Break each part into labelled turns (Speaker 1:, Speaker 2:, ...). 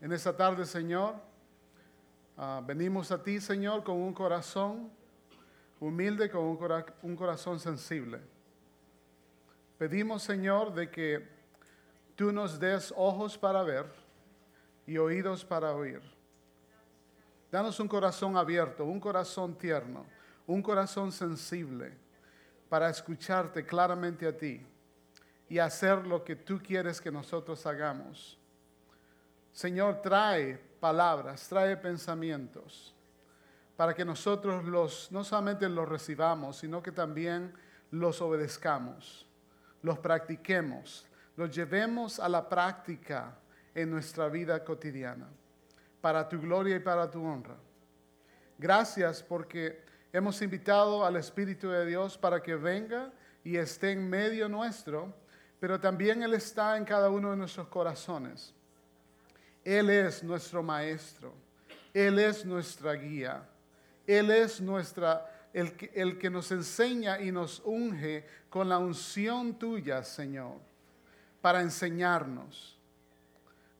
Speaker 1: En esta tarde, Señor, ah, venimos a ti, Señor, con un corazón humilde, con un, un corazón sensible. Pedimos, Señor, de que tú nos des ojos para ver y oídos para oír. Danos un corazón abierto, un corazón tierno, un corazón sensible para escucharte claramente a ti y hacer lo que tú quieres que nosotros hagamos. Señor, trae palabras, trae pensamientos para que nosotros los no solamente los recibamos, sino que también los obedezcamos, los practiquemos, los llevemos a la práctica en nuestra vida cotidiana, para tu gloria y para tu honra. Gracias porque hemos invitado al Espíritu de Dios para que venga y esté en medio nuestro, pero también Él está en cada uno de nuestros corazones. Él es nuestro Maestro, Él es nuestra guía, Él es nuestra, el, el que nos enseña y nos unge con la unción tuya, Señor, para enseñarnos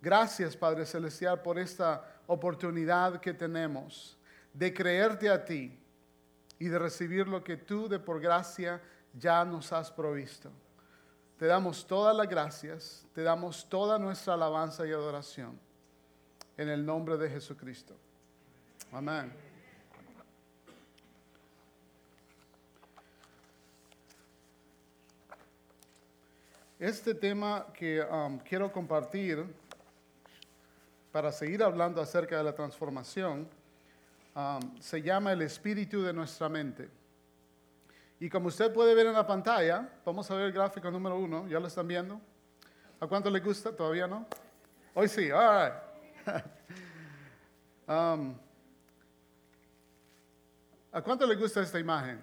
Speaker 1: Gracias, Padre Celestial, por esta oportunidad que tenemos de creerte a ti y de recibir lo que tú de por gracia ya nos has provisto. Te damos todas las gracias, te damos toda nuestra alabanza y adoración en el nombre de Jesucristo. Amén. Este tema que um, quiero compartir para seguir hablando acerca de la transformación, um, se llama el espíritu de nuestra mente. Y como usted puede ver en la pantalla, vamos a ver el gráfico número uno, ¿ya lo están viendo? ¿A cuánto le gusta? ¿Todavía no? Hoy sí, all right. Um, ¿A cuánto le gusta esta imagen?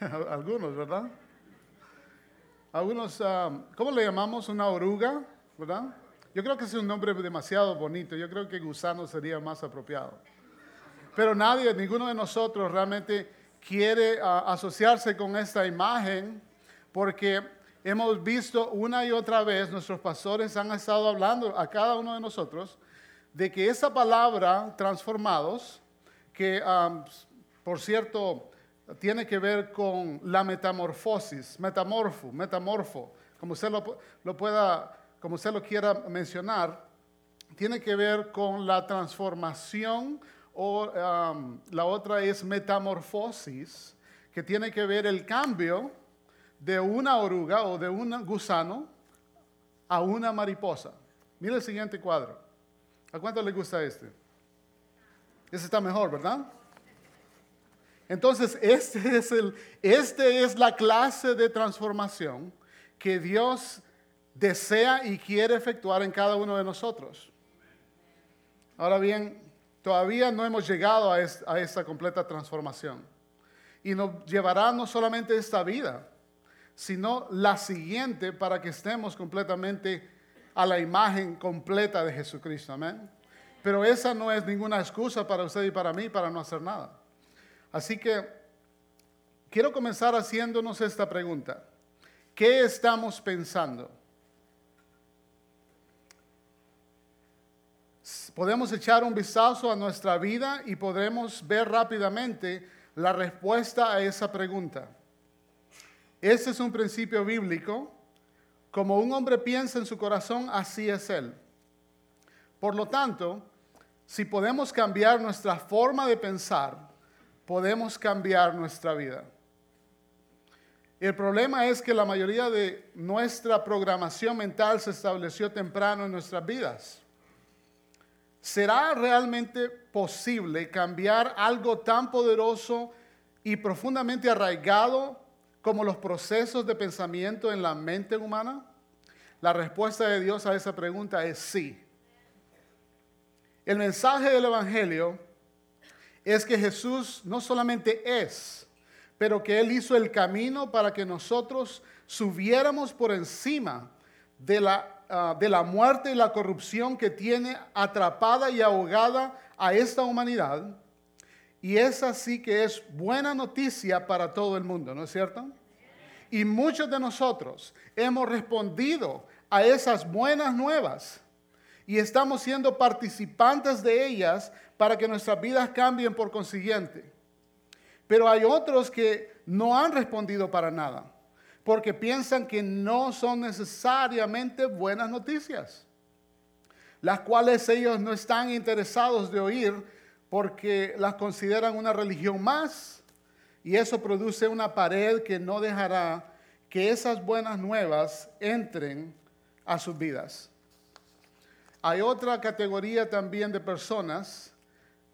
Speaker 1: Algunos, ¿verdad? Algunos, um, ¿cómo le llamamos? Una oruga, ¿verdad? Yo creo que es un nombre demasiado bonito. Yo creo que gusano sería más apropiado. Pero nadie, ninguno de nosotros realmente quiere ah, asociarse con esta imagen porque hemos visto una y otra vez, nuestros pastores han estado hablando a cada uno de nosotros de que esa palabra transformados, que por cierto tiene que ver con la metamorfosis, metamorfo, metamorfo, como usted lo, lo pueda como usted lo quiera mencionar, tiene que ver con la transformación um, la otra es metamorfosis, que tiene que ver el cambio de una oruga o de un gusano a una mariposa. Mira el siguiente cuadro. ¿A cuánto le gusta este? Ese está mejor, ¿verdad? Entonces, este es, el, este es la clase de transformación que Dios desea y quiere efectuar en cada uno de nosotros. Ahora bien, todavía no hemos llegado a, esta completa transformación. Y nos llevará no solamente esta vida, sino la siguiente para que estemos completamente a la imagen completa de Jesucristo. Amén. Pero esa no es ninguna excusa para usted y para mí para no hacer nada. Así que quiero comenzar haciéndonos esta pregunta. ¿Qué estamos pensando? Podemos echar un vistazo a nuestra vida y podremos ver rápidamente la respuesta a esa pregunta. Ese es un principio bíblico. Como un hombre piensa en su corazón, así es él. Por lo tanto, si podemos cambiar nuestra forma de pensar, podemos cambiar nuestra vida. El problema es que la mayoría de nuestra programación mental se estableció temprano en nuestras vidas. ¿Será realmente posible cambiar algo tan poderoso y profundamente arraigado como los procesos de pensamiento en la mente humana? La respuesta de Dios a esa pregunta es sí. El mensaje del Evangelio es que Jesús no solamente es, pero que Él hizo el camino para que nosotros subiéramos por encima de la Ah, de la muerte y la corrupción que tiene atrapada y ahogada a esta humanidad. Y esa sí que es buena noticia para todo el mundo, ¿no es cierto? Y muchos de nosotros hemos respondido a esas buenas nuevas y estamos siendo participantes de ellas para que nuestras vidas cambien por consiguiente. Pero hay otros que no han respondido para nada, porque piensan que no son necesariamente buenas noticias, las cuales ellos no están interesados de oír porque las consideran una religión más y eso produce una pared que no dejará que esas buenas nuevas entren a sus vidas. Hay otra categoría también de personas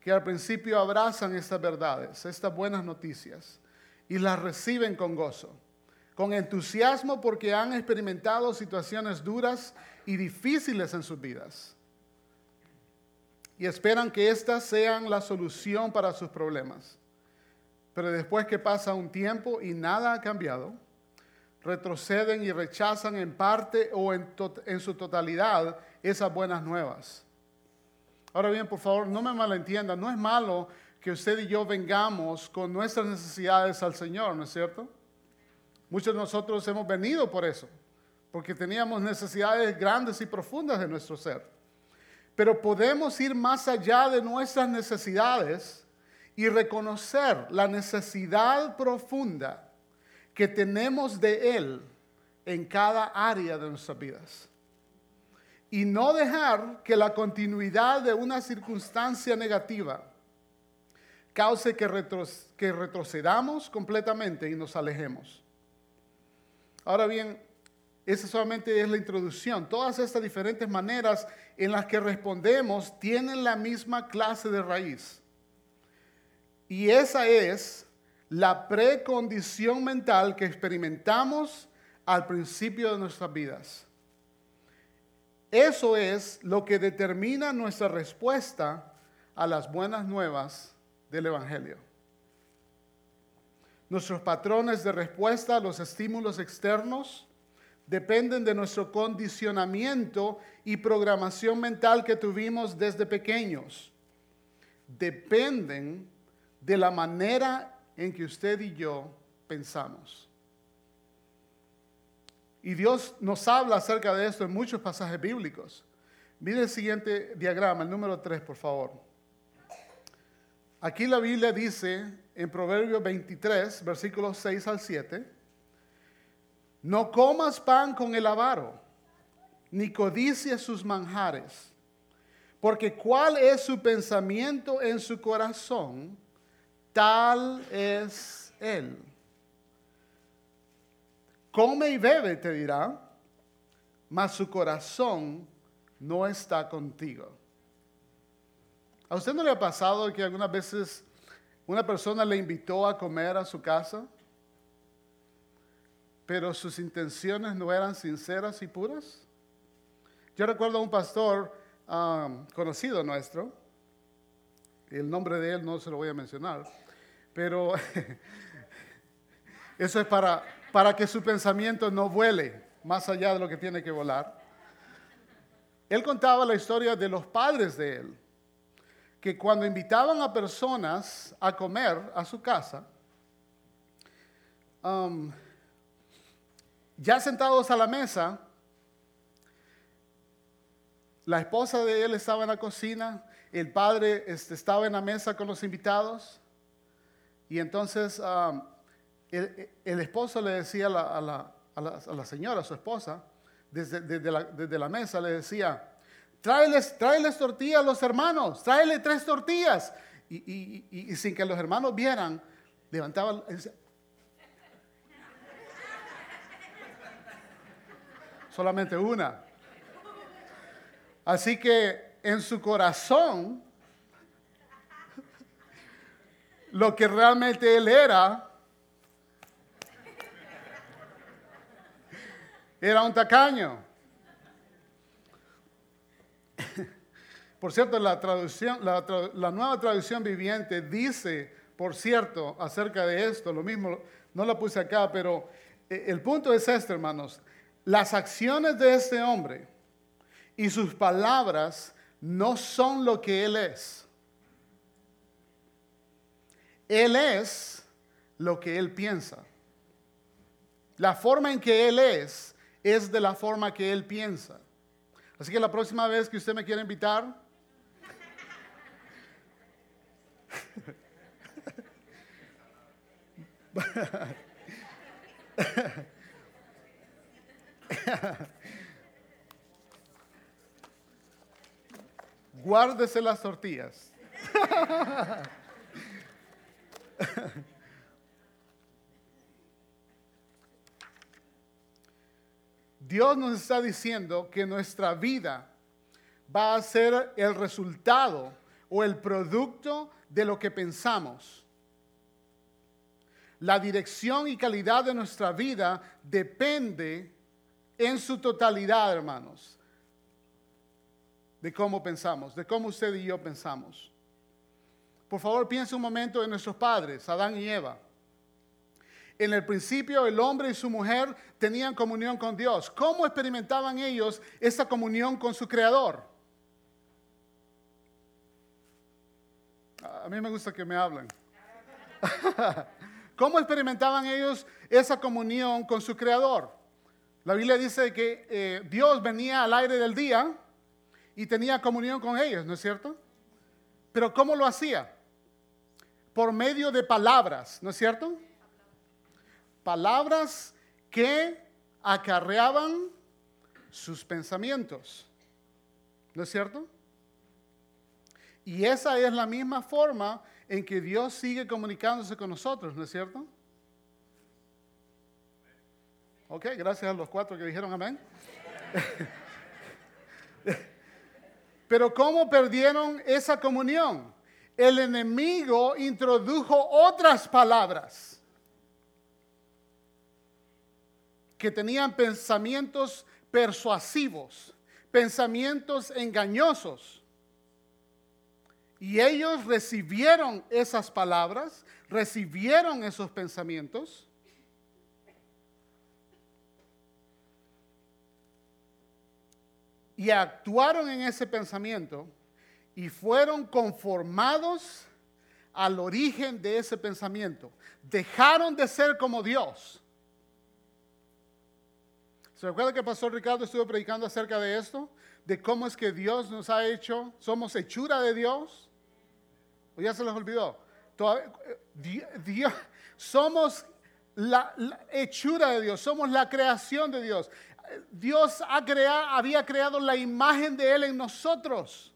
Speaker 1: que al principio abrazan estas verdades, estas buenas noticias, y las reciben con gozo, con entusiasmo porque han experimentado situaciones duras y difíciles en sus vidas. Y esperan que éstas sean la solución para sus problemas. Pero después que pasa un tiempo y nada ha cambiado, retroceden y rechazan en parte o en, su totalidad esas buenas nuevas. Ahora bien, por favor, no me malentiendan, no es malo que usted y yo vengamos con nuestras necesidades al Señor, ¿no es cierto? Muchos de nosotros hemos venido por eso, porque teníamos necesidades grandes y profundas de nuestro ser. Pero podemos ir más allá de nuestras necesidades y reconocer la necesidad profunda que tenemos de Él en cada área de nuestras vidas. Y no dejar que la continuidad de una circunstancia negativa cause que, que retrocedamos completamente y nos alejemos. Ahora bien, esa solamente es la introducción. Todas estas diferentes maneras en las que respondemos tienen la misma clase de raíz. Y esa es la precondición mental que experimentamos al principio de nuestras vidas. Eso es lo que determina nuestra respuesta a las buenas nuevas del Evangelio. Nuestros patrones de respuesta a los estímulos externos dependen de nuestro condicionamiento y programación mental que tuvimos desde pequeños. Dependen de la manera en que usted y yo pensamos. Y Dios nos habla acerca de esto en muchos pasajes bíblicos. Mire el siguiente diagrama, el número 3, por favor. Aquí la Biblia dice en Proverbios 23, versículos 6 al 7, no comas pan con el avaro, ni codicies sus manjares, porque cuál es su pensamiento en su corazón, tal es Él. Come y bebe, te dirá, mas su corazón no está contigo. ¿A usted no le ha pasado que algunas veces una persona le invitó a comer a su casa, pero sus intenciones no eran sinceras y puras? Yo recuerdo a un pastor um, conocido nuestro, el nombre de él no se lo voy a mencionar, pero eso es para, para que su pensamiento no vuele más allá de lo que tiene que volar. Él contaba la historia de los padres de él, que cuando invitaban a personas a comer a su casa, um, ya sentados a la mesa, la esposa de él estaba en la cocina, el padre este, estaba en la mesa con los invitados, y entonces um, el, esposo le decía a la, señora, a su esposa, desde, la, mesa, le decía, tráeles, tortillas a los hermanos, tráele tres tortillas. Y, sin que los hermanos vieran, levantaba, solamente una. Así que en su corazón lo que realmente él era, era un tacaño. Por cierto, la, traducción, la, nueva traducción viviente dice, por cierto, acerca de esto, lo mismo, no la puse acá, pero eh, el punto es este, hermanos. Las acciones de este hombre y sus palabras no son lo que él es. Él es lo que Él piensa. La forma en que Él es es de la forma que Él piensa. Así que la próxima vez que usted me quiera invitar, guárdese las tortillas. Dios nos está diciendo que nuestra vida va a ser el resultado o el producto de lo que pensamos. La dirección y calidad de nuestra vida depende en su totalidad, hermanos, de cómo pensamos, de cómo usted y yo pensamos. Por favor, piense un momento en nuestros padres, Adán y Eva. En el principio el hombre y su mujer tenían comunión con Dios. ¿Cómo experimentaban ellos esa comunión con su Creador? A mí me gusta que me hablen. ¿Cómo experimentaban ellos esa comunión con su Creador? La Biblia dice que eh, Dios venía al aire del día y tenía comunión con ellos, ¿no es cierto? Pero ¿cómo lo hacía? Por medio de palabras, ¿no es cierto? palabras que acarreaban sus pensamientos. ¿No es cierto? Y esa es la misma forma en que Dios sigue comunicándose con nosotros, ¿no es cierto? Ok, gracias a los cuatro que dijeron amén. Pero ¿cómo perdieron esa comunión? El enemigo introdujo otras palabras que tenían pensamientos persuasivos, pensamientos engañosos. Y ellos recibieron esas palabras, recibieron esos pensamientos. Y actuaron en ese pensamiento y fueron conformados al origen de ese pensamiento. Dejaron de ser como Dios ¿Se recuerda que el pastor Ricardo estuvo predicando acerca de esto? De cómo es que Dios nos ha hecho, somos hechura de Dios. ¿O ya se les olvidó? Dios, somos la, hechura de Dios, somos la creación de Dios. Dios ha había creado la imagen de Él en nosotros.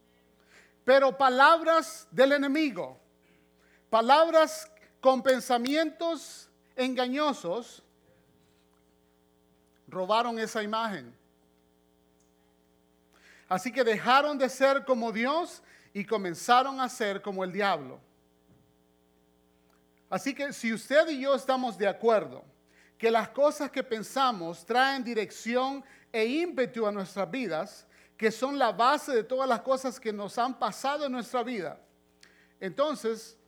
Speaker 1: Pero palabras del enemigo, palabras con pensamientos engañosos, robaron esa imagen. Así que dejaron de ser como Dios y comenzaron a ser como el diablo. Así que si usted y yo estamos de acuerdo que las cosas que pensamos traen dirección e ímpetu a nuestras vidas, que son la base de todas las cosas que nos han pasado en nuestra vida, entonces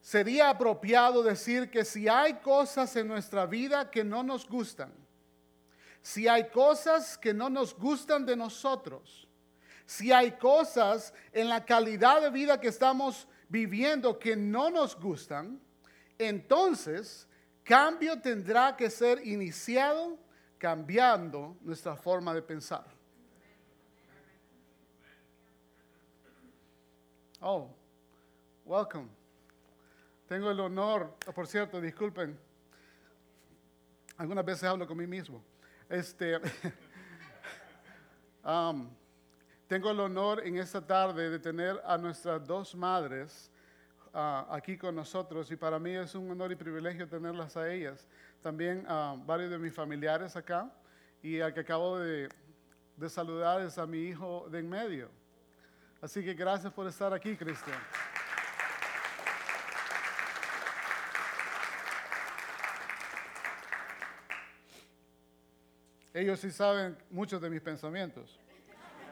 Speaker 1: sería apropiado decir que si hay cosas en nuestra vida que no nos gustan, si hay cosas que no nos gustan de nosotros, si hay cosas en la calidad de vida que estamos viviendo que no nos gustan, entonces cambio tendrá que ser iniciado cambiando nuestra forma de pensar. Oh, welcome. Tengo el honor, por cierto, disculpen, algunas veces hablo con mí mismo. Este, um, tengo el honor en esta tarde de tener a nuestras dos madres uh, aquí con nosotros y para mí es un honor y privilegio tenerlas a ellas. También a uh, varios de mis familiares acá y al que acabo de, de saludar es a mi hijo de en medio. Así que gracias por estar aquí, Cristian. Ellos sí saben muchos de mis pensamientos.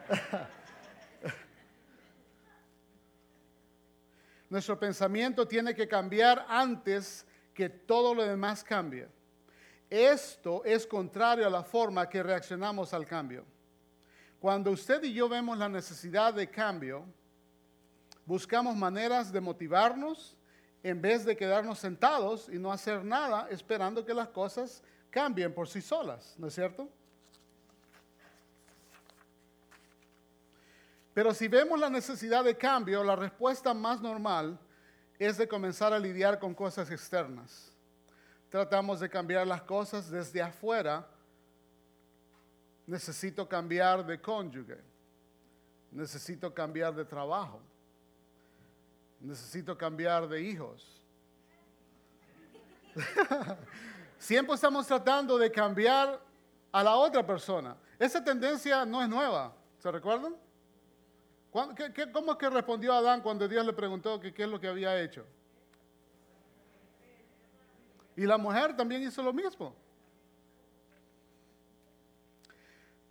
Speaker 1: Nuestro pensamiento tiene que cambiar antes que todo lo demás cambie. Esto es contrario a la forma que reaccionamos al cambio. Cuando usted y yo vemos la necesidad de cambio, buscamos maneras de motivarnos en vez de quedarnos sentados y no hacer nada esperando que las cosas cambien por sí solas, ¿no es cierto? Pero si vemos la necesidad de cambio, la respuesta más normal es de comenzar a lidiar con cosas externas. Tratamos de cambiar las cosas desde afuera. Necesito cambiar de cónyuge. Necesito cambiar de trabajo. Necesito cambiar de hijos. Siempre estamos tratando de cambiar a la otra persona. Esa tendencia no es nueva. ¿Se recuerdan? ¿Cómo es que respondió Adán cuando Dios le preguntó qué es lo que había hecho? Y la mujer también hizo lo mismo.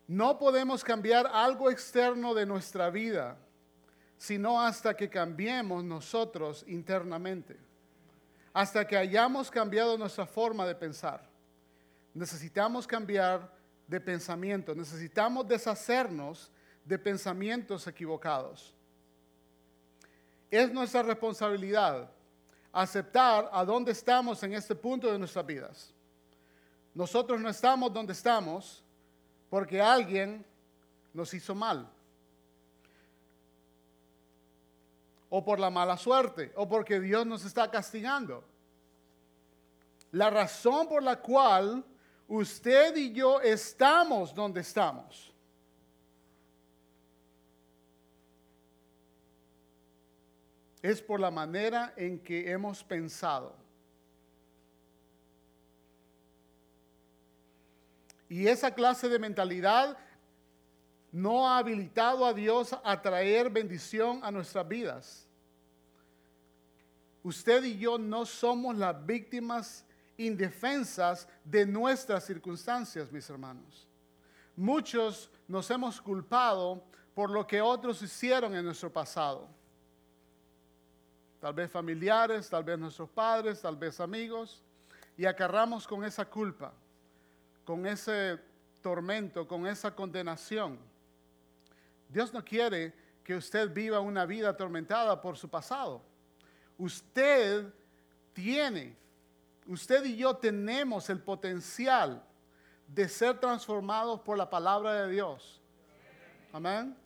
Speaker 1: No podemos cambiar algo externo de nuestra vida, sino hasta que cambiemos nosotros internamente, hasta que hayamos cambiado nuestra forma de pensar. Necesitamos cambiar de pensamiento, necesitamos deshacernos de pensamientos equivocados. Es nuestra responsabilidad aceptar a dónde estamos en este punto de nuestras vidas. Nosotros no estamos donde estamos porque alguien nos hizo mal. O por la mala suerte, o porque Dios nos está castigando. La razón por la cual usted y yo estamos donde estamos es por la manera en que hemos pensado. Y esa clase de mentalidad no ha habilitado a Dios a traer bendición a nuestras vidas. Usted y yo no somos las víctimas indefensas de nuestras circunstancias, mis hermanos. Muchos nos hemos culpado por lo que otros hicieron en nuestro pasado tal vez familiares, tal vez nuestros padres, tal vez amigos, y acarramos con esa culpa, con ese tormento, con esa condenación. Dios no quiere que usted viva una vida atormentada por su pasado. Usted tiene, usted y yo tenemos el potencial de ser transformados por la palabra de Dios. Amén.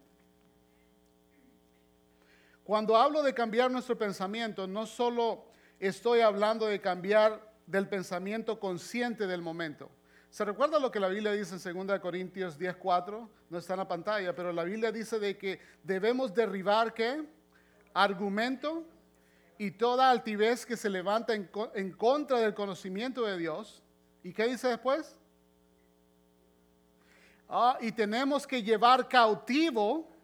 Speaker 1: Cuando hablo de cambiar nuestro pensamiento, no solo estoy hablando de cambiar del pensamiento consciente del momento. ¿Se recuerda lo que la Biblia dice en 2 Corintios 10:4? No está en la pantalla, pero la Biblia dice de que debemos derribar qué? Argumento y toda altivez que se levanta en, contra del conocimiento de Dios. ¿Y qué dice después? Ah, y tenemos que llevar cautivo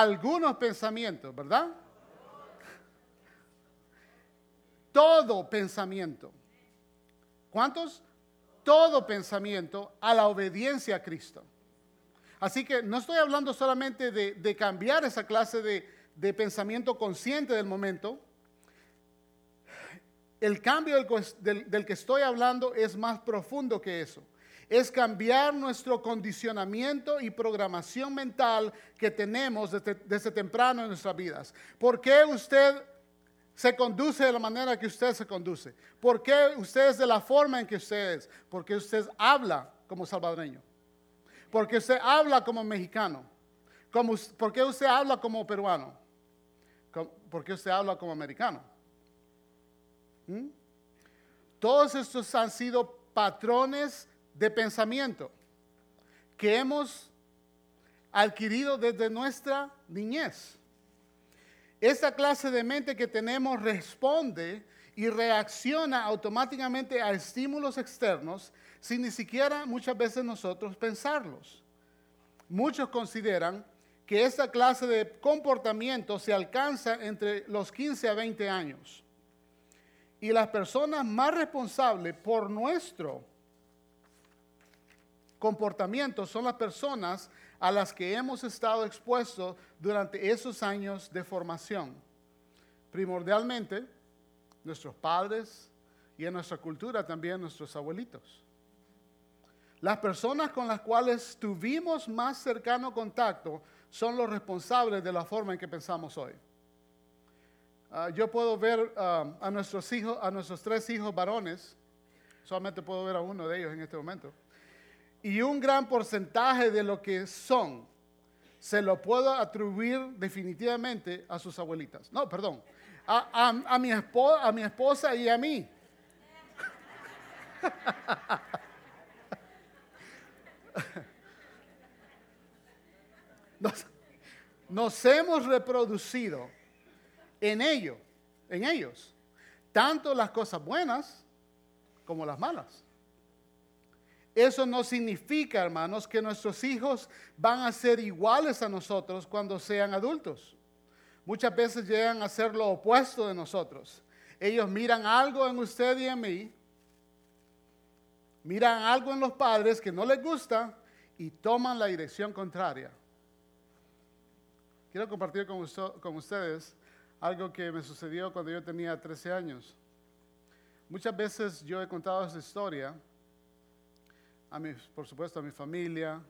Speaker 1: algunos pensamientos, ¿verdad? Todo pensamiento. ¿Cuántos? Todo pensamiento a la obediencia a Cristo. Así que no estoy hablando solamente de, cambiar esa clase de, pensamiento consciente del momento. El cambio del que estoy hablando es más profundo que eso es cambiar nuestro condicionamiento y programación mental que tenemos desde, temprano en nuestras vidas. ¿Por qué usted se conduce de la manera que usted se conduce? ¿Por qué usted es de la forma en que usted es? Porque usted habla como salvadoreño. Porque usted habla como mexicano. ¿Por qué usted habla como peruano? ¿Por qué usted habla como americano? ¿Mm? Todos estos han sido patrones de pensamiento que hemos adquirido desde nuestra niñez. Esta clase de mente que tenemos responde y reacciona automáticamente a estímulos externos sin ni siquiera muchas veces nosotros pensarlos. Muchos consideran que esta clase de comportamiento se alcanza entre los 15 a 20 años. Y las personas más responsables por nuestro comportamientos son las personas a las que hemos estado expuestos durante esos años de formación. Primordialmente, nuestros padres y en nuestra cultura también nuestros abuelitos. Las personas con las cuales tuvimos más cercano contacto son los responsables de la forma en que pensamos hoy. Ah, yo puedo ver ah, a nuestros hijos, a nuestros tres hijos varones, Solamente puedo ver a uno de ellos en este momento. Y un gran porcentaje de lo que son se lo puedo atribuir definitivamente a sus abuelitas. No, perdón. A, mi, esposa, a mi esposa y a mí. nos hemos reproducido en ello, en ellos, tanto las cosas buenas como las malas. Eso no significa, hermanos, que nuestros hijos van a ser iguales a nosotros cuando sean adultos. Muchas veces llegan a ser lo opuesto de nosotros. Ellos miran algo en usted y en mí, miran algo en los padres que no les gusta y toman la dirección contraria. Quiero compartir con, ustedes algo que me sucedió cuando yo tenía 13 años. Muchas veces yo he contado esa historia, a por supuesto a mi familia,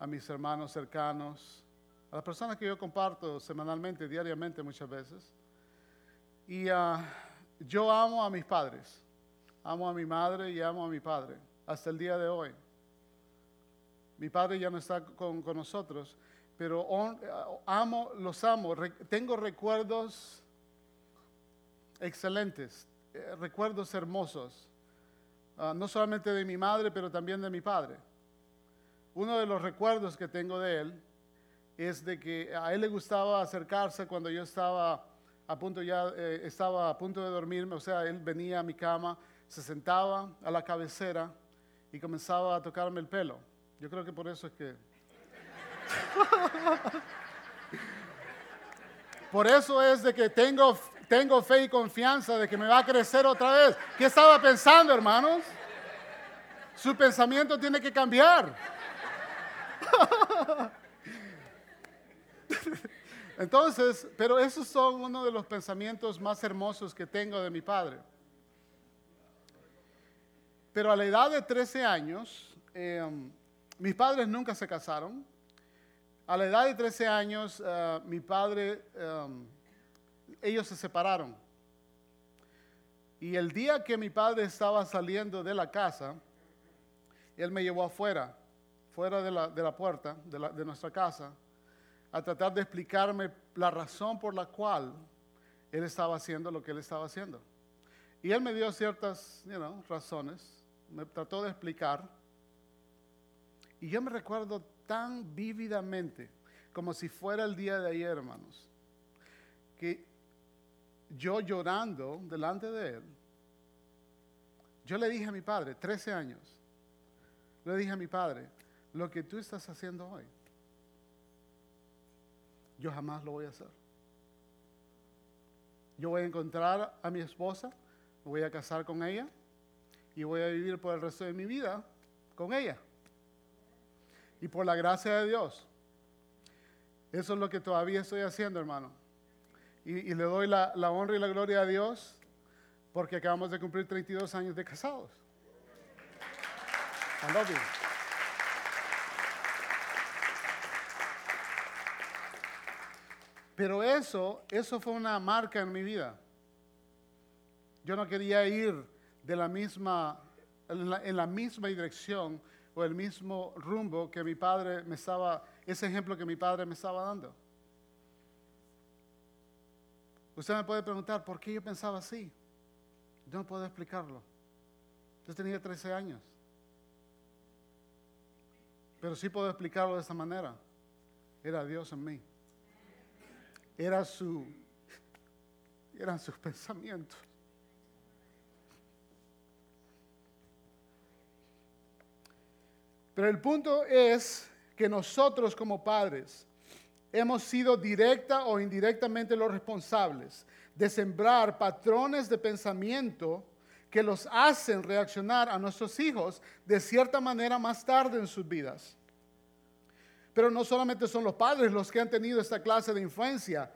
Speaker 1: a mis hermanos cercanos, a las personas que yo comparto semanalmente, diariamente muchas veces. Y ah, yo amo a mis padres, amo a mi madre y amo a mi padre, hasta el día de hoy. Mi padre ya no está con, con nosotros, pero amo, los amo. tengo recuerdos excelentes, eh, recuerdos hermosos, ah, no solamente de mi madre, pero también de mi padre. Uno de los recuerdos que tengo de él es de que a él le gustaba acercarse cuando yo estaba a punto ya eh, estaba a punto de dormirme, o sea, él venía a mi cama, se sentaba a la cabecera y comenzaba a tocarme el pelo. Yo creo que por eso es que por eso es de que tengo, tengo fe y confianza de que me va a crecer otra vez. ¿Qué estaba pensando, hermanos? Su pensamiento tiene que cambiar. Entonces, pero esos son uno de los pensamientos más hermosos que tengo de mi padre. Pero a la edad de 13 años, eh, mis padres nunca se casaron. A la edad de 13 años, eh, mi padre, em, ellos se separaron. Y el día que mi padre estaba saliendo de la casa, él me llevó afuera, fuera de la, puerta de, de, nuestra casa, a tratar de explicarme la razón por la cual él estaba haciendo lo que él estaba haciendo. Y él me dio ciertas razones, me trató de explicar. Y yo me recuerdo tan vívidamente como si fuera el día de ayer, hermanos, que yo llorando delante de él, yo le dije a mi padre, 13 años, le dije a mi padre, lo que tú estás haciendo hoy, yo jamás lo voy a hacer. Yo voy a encontrar a mi esposa, me voy a casar con ella y voy a vivir por el resto de mi vida con ella y por la gracia de Dios. Eso es lo que todavía estoy haciendo, hermano. Y, le doy la, honra y la gloria a Dios porque acabamos de cumplir 32 años de casados. I love you. Pero eso, eso fue una marca en mi vida. Yo no quería ir de la misma, en la misma dirección el mismo rumbo que mi padre me estaba, ese ejemplo que mi padre me estaba dando. Usted me puede preguntar, ¿por qué yo pensaba así? Yo no puedo explicarlo. Yo tenía 13 años. Pero sí puedo explicarlo de esa manera. Era Dios en mí. Era su, eran sus pensamientos. Pero el punto es que nosotros como padres hemos sido directa o indirectamente los responsables de sembrar patrones de pensamiento que los hacen reaccionar a nuestros hijos de cierta manera más tarde en sus vidas. Pero no solamente son los padres los que han tenido esta clase de influencia,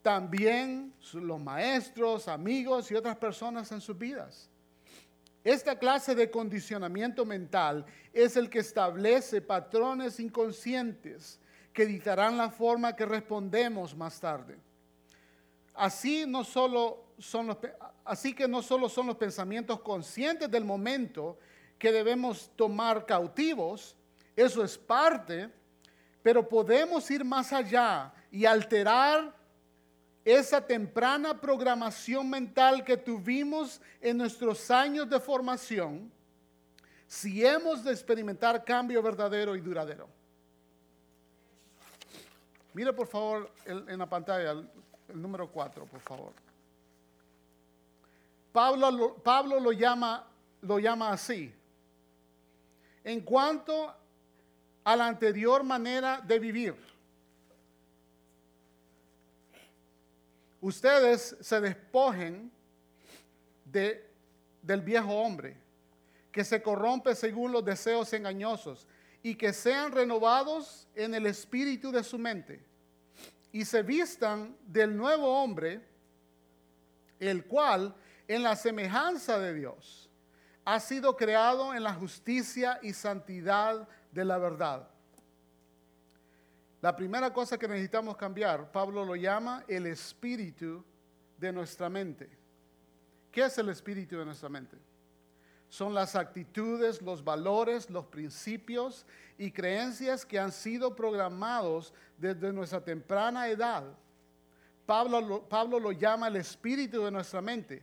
Speaker 1: también los maestros, amigos y otras personas en sus vidas. Esta clase de condicionamiento mental es el que establece patrones inconscientes que dictarán la forma que respondemos más tarde. Así no solo son los, así que no solo son los pensamientos conscientes del momento que debemos tomar cautivos, eso es parte, pero podemos ir más allá y alterar esa temprana programación mental que tuvimos en nuestros años de formación si hemos de experimentar cambio verdadero y duradero. Mire por favor en la pantalla el, número 4, por favor. Pablo, lo, llama, lo llama así. En cuanto a la anterior manera de vivir, ustedes se despojen de, del viejo hombre, que se corrompe según los deseos engañosos, y que sean renovados en el espíritu de su mente, y se vistan del nuevo hombre, el cual, en la semejanza de Dios, ha sido creado en la justicia y santidad de la verdad. La primera cosa que necesitamos cambiar, Pablo lo llama el espíritu de nuestra mente. ¿Qué es el espíritu de nuestra mente? Son las actitudes, los valores, los principios y creencias que han sido programados desde nuestra temprana edad. Pablo, Pablo lo llama el espíritu de nuestra mente.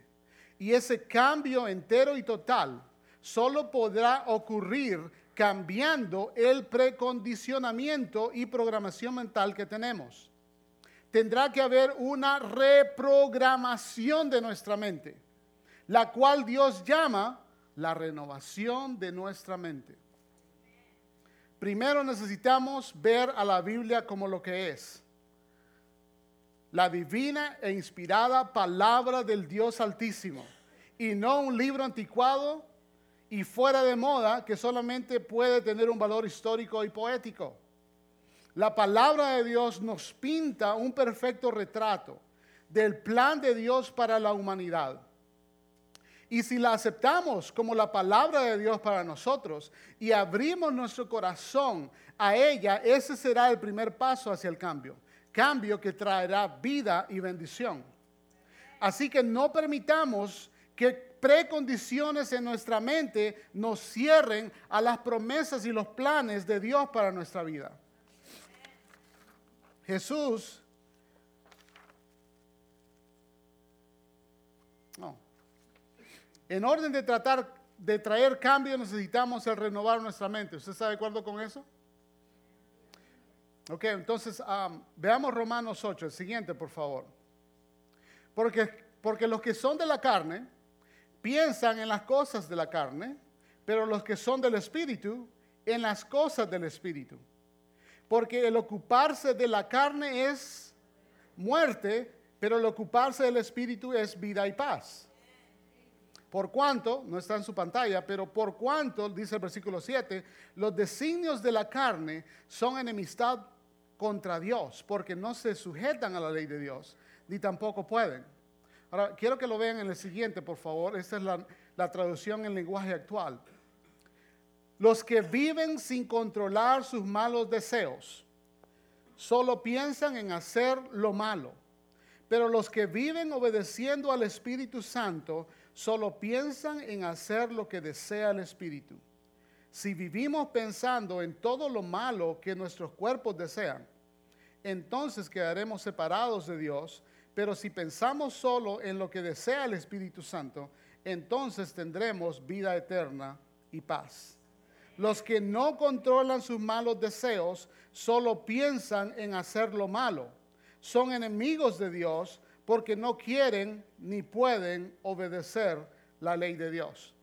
Speaker 1: Y ese cambio entero y total solo podrá ocurrir cambiando el precondicionamiento y programación mental que tenemos. Tendrá que haber una reprogramación de nuestra mente, la cual Dios llama la renovación de nuestra mente. Primero necesitamos ver a la Biblia como lo que es. La divina e inspirada palabra del Dios Altísimo y no un libro anticuado y fuera de moda que solamente puede tener un valor histórico y poético. La palabra de Dios nos pinta un perfecto retrato del plan de Dios para la humanidad. Y si la aceptamos como la palabra de Dios para nosotros y abrimos nuestro corazón a ella, ese será el primer paso hacia el cambio. Cambio que traerá vida y bendición. Así que no permitamos que precondiciones en nuestra mente nos cierren a las promesas y los planes de Dios para nuestra vida. Jesús, en orden de tratar de traer cambio necesitamos el renovar nuestra mente. ¿Usted está de acuerdo con eso? Ok, entonces um, veamos Romanos 8, el siguiente, por favor. Porque, porque los que son de la carne, piensan en las cosas de la carne, pero los que son del Espíritu, en las cosas del Espíritu. Porque el ocuparse de la carne es muerte, pero el ocuparse del Espíritu es vida y paz. Por cuanto, no está en su pantalla, pero por cuanto, dice el versículo 7, los designios de la carne son enemistad contra Dios, porque no se sujetan a la ley de Dios, ni tampoco pueden. Ahora, quiero que lo vean en el siguiente, por favor. Esta es la, la traducción en lenguaje actual. Los que viven sin controlar sus malos deseos solo piensan en hacer lo malo. Pero los que viven obedeciendo al Espíritu Santo solo piensan en hacer lo que desea el Espíritu. Si vivimos pensando en todo lo malo que nuestros cuerpos desean, entonces quedaremos separados de Dios pero si pensamos solo en lo que desea el Espíritu Santo, entonces tendremos vida eterna y paz. Los que no controlan sus malos deseos solo piensan en hacer lo malo. Son enemigos de Dios porque no quieren ni pueden obedecer la ley de Dios.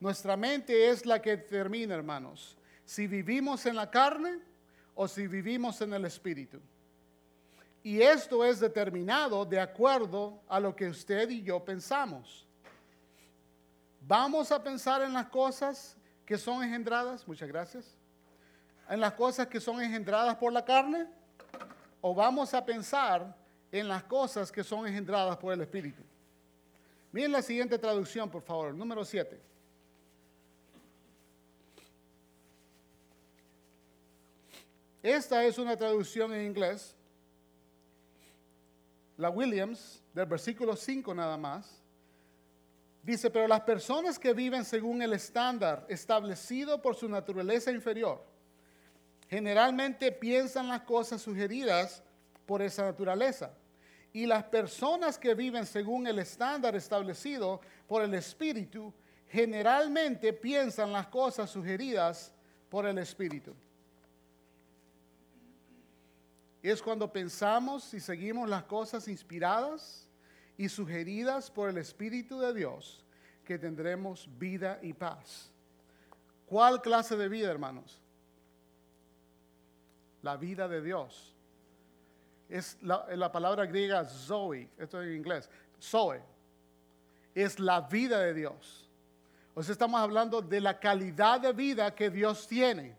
Speaker 1: Nuestra mente es la que determina, hermanos, si vivimos en la carne o si vivimos en el Espíritu. Y esto es determinado de acuerdo a lo que usted y yo pensamos. Vamos a pensar en las cosas que son engendradas, muchas gracias, en las cosas que son engendradas por la carne, o vamos a pensar en las cosas que son engendradas por el Espíritu. Miren la siguiente traducción, por favor, número 7. Esta es una traducción en inglés. La Williams, del versículo 5 nada más. Dice, pero las personas que viven según el estándar establecido por su naturaleza inferior, generalmente piensan las cosas sugeridas por esa naturaleza. Y las personas que viven según el estándar establecido por el Espíritu, generalmente piensan las cosas sugeridas por el Espíritu. Es cuando pensamos y seguimos las cosas inspiradas y sugeridas por el Espíritu de Dios que tendremos vida y paz. ¿Cuál clase de vida, hermanos? La vida de Dios. Es la, palabra griega Zoe, esto en inglés, Zoe. Es la vida de Dios. O sea, estamos hablando de la calidad de vida que Dios tiene.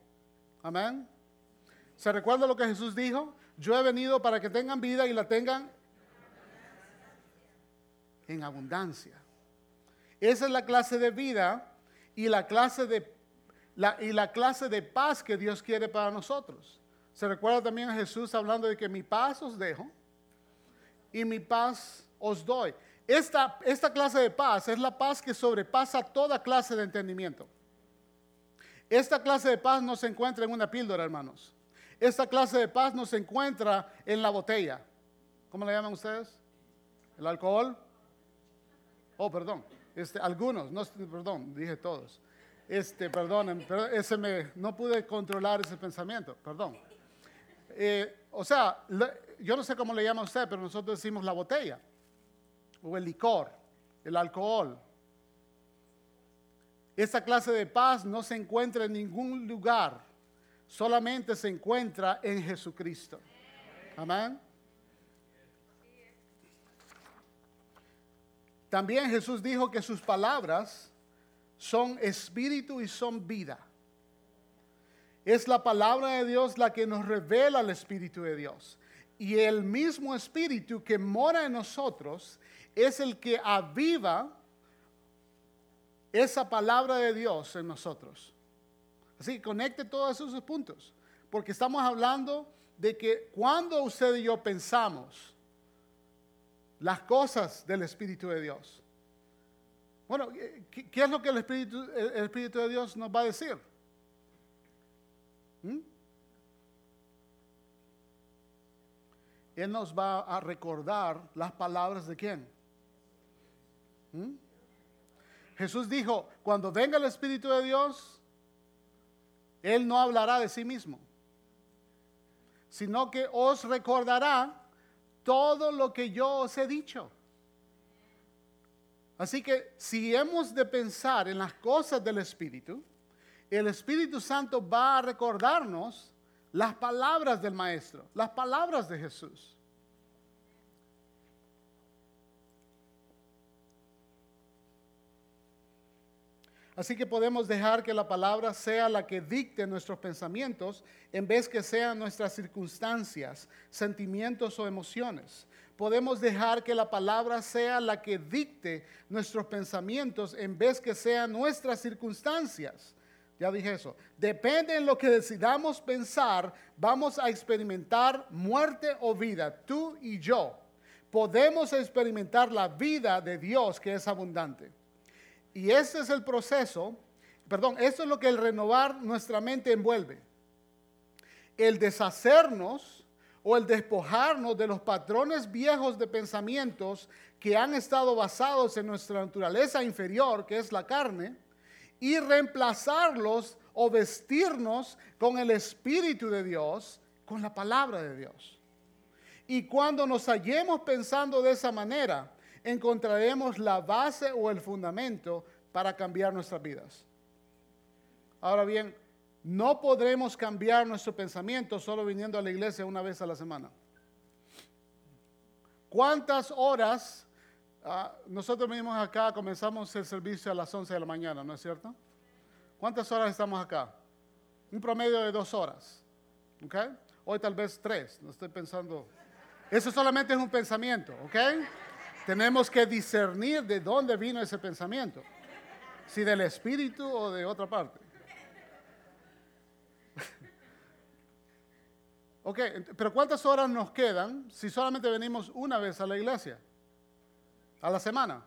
Speaker 1: Amén. ¿Se recuerda lo que Jesús dijo? Yo he venido para que tengan vida y la tengan en abundancia. Esa es la clase de vida y la clase de, y la clase de paz que Dios quiere para nosotros. Se recuerda también a Jesús hablando de que mi paz os dejo y mi paz os doy. Esta, esta clase de paz es la paz que sobrepasa toda clase de entendimiento. Esta clase de paz no se encuentra en una píldora, hermanos. Esta clase de paz no se encuentra en la botella. ¿Cómo le llaman ustedes? ¿El alcohol? Oh, perdón. Este, algunos, no, perdón, dije todos. Este, perdonen, pero ese me, no pude controlar ese pensamiento, perdón. Eh, o sea, yo no sé cómo le llama usted, pero nosotros decimos la botella, o el licor, el alcohol. Esa clase de paz no se encuentra en ningún lugar, solamente se encuentra en Jesucristo. Amén. También Jesús dijo que sus palabras son espíritu y son vida. Es la palabra de Dios la que nos revela el espíritu de Dios. Y el mismo espíritu que mora en nosotros es el que aviva esa palabra de Dios en nosotros. Así que conecte todos esos puntos. Porque estamos hablando de que cuando usted y yo pensamos, las cosas del Espíritu de Dios. Bueno, ¿qué, es lo que el Espíritu, el Espíritu de Dios nos va a decir? ¿Mm? Él nos va a recordar las palabras de quién. ¿Mm? Jesús dijo, cuando venga el Espíritu de Dios, Él no hablará de sí mismo, sino que os recordará todo lo que yo os he dicho. Así que si hemos de pensar en las cosas del Espíritu, el Espíritu Santo va a recordarnos las palabras del Maestro, las palabras de Jesús. Así que podemos dejar que la palabra sea la que dicte nuestros pensamientos en vez que sean nuestras circunstancias, sentimientos o emociones. Podemos dejar que la palabra sea la que dicte nuestros pensamientos en vez que sean nuestras circunstancias. Ya dije eso. Depende en lo que decidamos pensar, vamos a experimentar muerte o vida, tú y yo. Podemos experimentar la vida de Dios que es abundante. Y ese es el proceso, perdón, eso es lo que el renovar nuestra mente envuelve. El deshacernos o el despojarnos de los patrones viejos de pensamientos que han estado basados en nuestra naturaleza inferior, que es la carne, y reemplazarlos o vestirnos con el Espíritu de Dios, con la palabra de Dios. Y cuando nos hallemos pensando de esa manera, encontraremos la base o el fundamento para cambiar nuestras vidas. Ahora bien, no podremos cambiar nuestro pensamiento solo viniendo a la iglesia una vez a la semana. ¿Cuántas horas? Ah, nosotros mismos acá comenzamos el servicio a las 11 de la mañana, ¿no es cierto? ¿Cuántas horas estamos acá? Un promedio de dos horas. ¿Ok? Hoy tal vez tres, no estoy pensando. Eso solamente es un pensamiento, ¿ok? tenemos que discernir de dónde vino ese pensamiento, si del espíritu o de otra parte. Ok, pero ¿cuántas horas nos quedan si solamente venimos una vez a la iglesia? A la semana.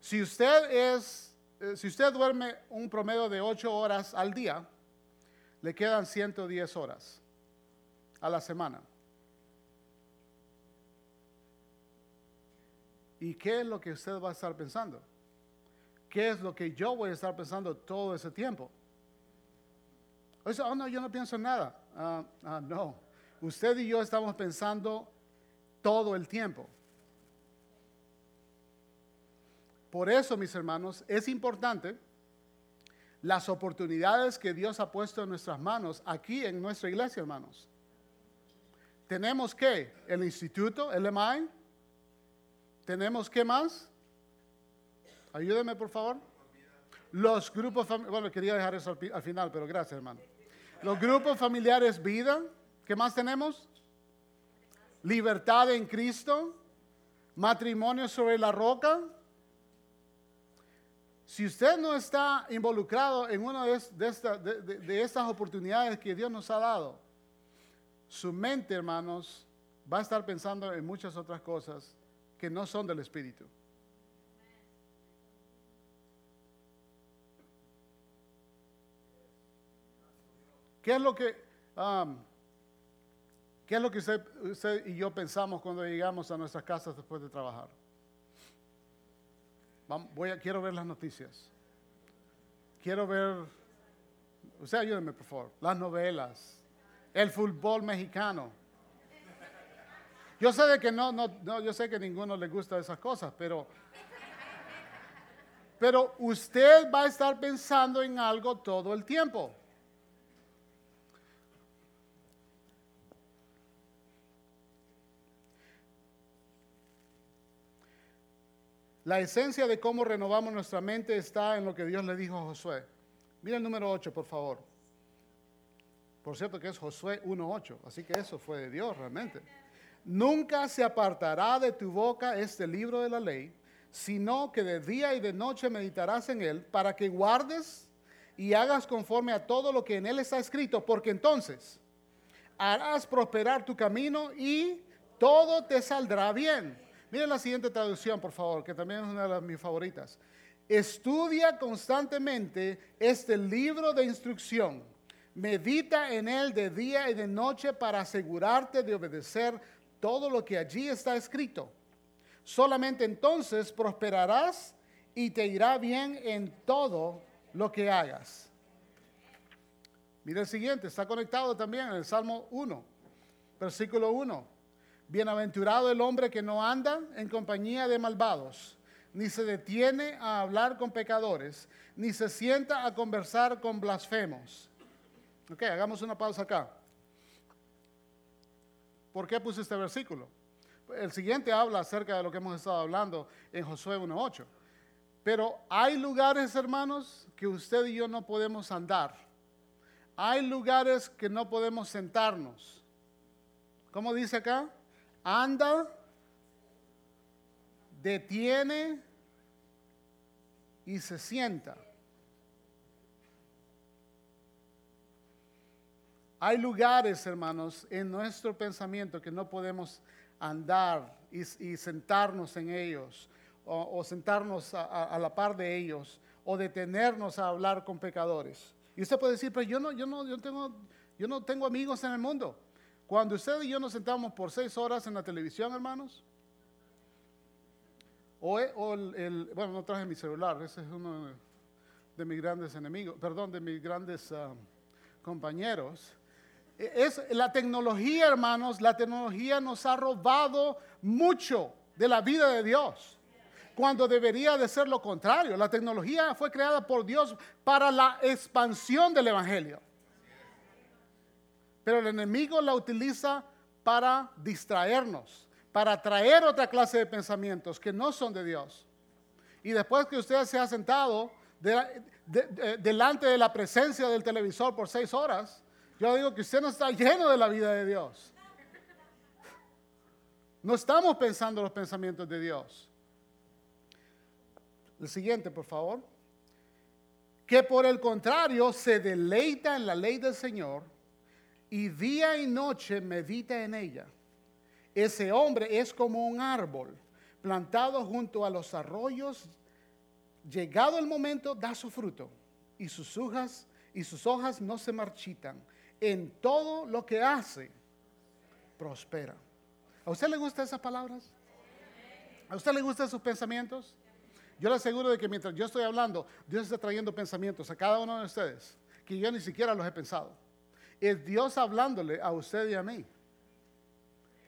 Speaker 1: Si usted es, eh, si usted duerme un promedio de 8 horas al día, le quedan 110 horas a la semana. ¿Y qué es lo que usted va a estar pensando? ¿Qué es lo que yo voy a estar pensando todo ese tiempo? O sea, oh no, yo no pienso en nada. Ah, no, usted y yo estamos pensando todo el tiempo. Por eso, mis hermanos, es importante las oportunidades que Dios ha puesto en nuestras manos aquí en nuestra iglesia, hermanos. Tenemos que el instituto, el MI. Tenemos qué más? Ayúdeme, por favor. Los grupos, bueno, quería dejar eso al, al final, pero gracias, hermano. Los grupos familiares vida. ¿Qué más tenemos? Libertad en Cristo. Matrimonio sobre la roca. Si usted no está involucrado en una de, de, estas oportunidades que Dios nos ha dado, su mente, hermanos, va a estar pensando en muchas otras cosas que no son del Espíritu. ¿Qué es lo que, um, ¿qué es lo que usted, y yo pensamos cuando llegamos a nuestras casas después de trabajar? Voy a, quiero ver las noticias. Quiero ver, usted ayúdeme por favor, las novelas, el fútbol mexicano. Yo sé de que no, no, no, yo sé que a ninguno le gusta esas cosas, pero, pero usted va a estar pensando en algo todo el tiempo. La esencia de cómo renovamos nuestra mente está en lo que Dios le dijo a Josué. Mira el número 8, por favor. Por cierto que es Josué 1.8, así que eso fue de Dios realmente. Nunca se apartará de tu boca este libro de la ley, sino que de día y de noche meditarás en él para que guardes y hagas conforme a todo lo que en él está escrito, porque entonces harás prosperar tu camino y todo te saldrá bien. Miren la siguiente traducción, por favor, que también es una de mis favoritas. Estudia constantemente este libro de instrucción. Medita en él de día y de noche para asegurarte de obedecer todo lo que allí está escrito. Solamente entonces prosperarás y te irá bien en todo lo que hagas. Mira el siguiente, está conectado también en el Salmo 1, versículo 1. Bienaventurado el hombre que no anda en compañía de malvados, ni se detiene a hablar con pecadores, ni se sienta a conversar con blasfemos. Ok, hagamos una pausa acá. ¿Por qué puse este versículo? El siguiente habla acerca de lo que hemos estado hablando en Josué 1.8. Pero hay lugares, hermanos, que usted y yo no podemos andar. Hay lugares que no podemos sentarnos. ¿Cómo dice acá? Anda, detiene y se sienta. Hay lugares, hermanos, en nuestro pensamiento que no podemos andar y, sentarnos en ellos, o, sentarnos a, la par de ellos, o detenernos a hablar con pecadores. Y usted puede decir, pero yo no, yo no, yo tengo, yo no tengo amigos en el mundo. Cuando usted y yo nos sentamos por seis horas en la televisión, hermanos, o, el, bueno, no traje mi celular, ese es uno de, mis grandes enemigos, perdón, de mis grandes ah, compañeros. E, es la tecnología, hermanos, la tecnología nos ha robado mucho de la vida de Dios cuando debería de ser lo contrario. La tecnología fue creada por Dios para la expansión del Evangelio. Pero el enemigo la utiliza para distraernos, para traer otra clase de pensamientos que no son de Dios. Y después que usted se ha sentado delante de la presencia del televisor por seis horas, yo digo que usted no está lleno de la vida de Dios. No estamos pensando los pensamientos de Dios. El siguiente, por favor. Que por el contrario se deleita en la ley del Señor y día y noche medita en ella. Ese hombre es como un árbol plantado junto a los arroyos. Llegado el momento, da su fruto y sus hojas y sus hojas no se marchitan. En todo lo que hace, prospera. ¿A usted le gustan esas palabras? ¿A usted le gustan sus pensamientos? Yo le aseguro de que mientras yo estoy hablando, Dios está trayendo pensamientos a cada uno de ustedes que yo ni siquiera los he pensado. Es Dios hablándole a usted y a mí.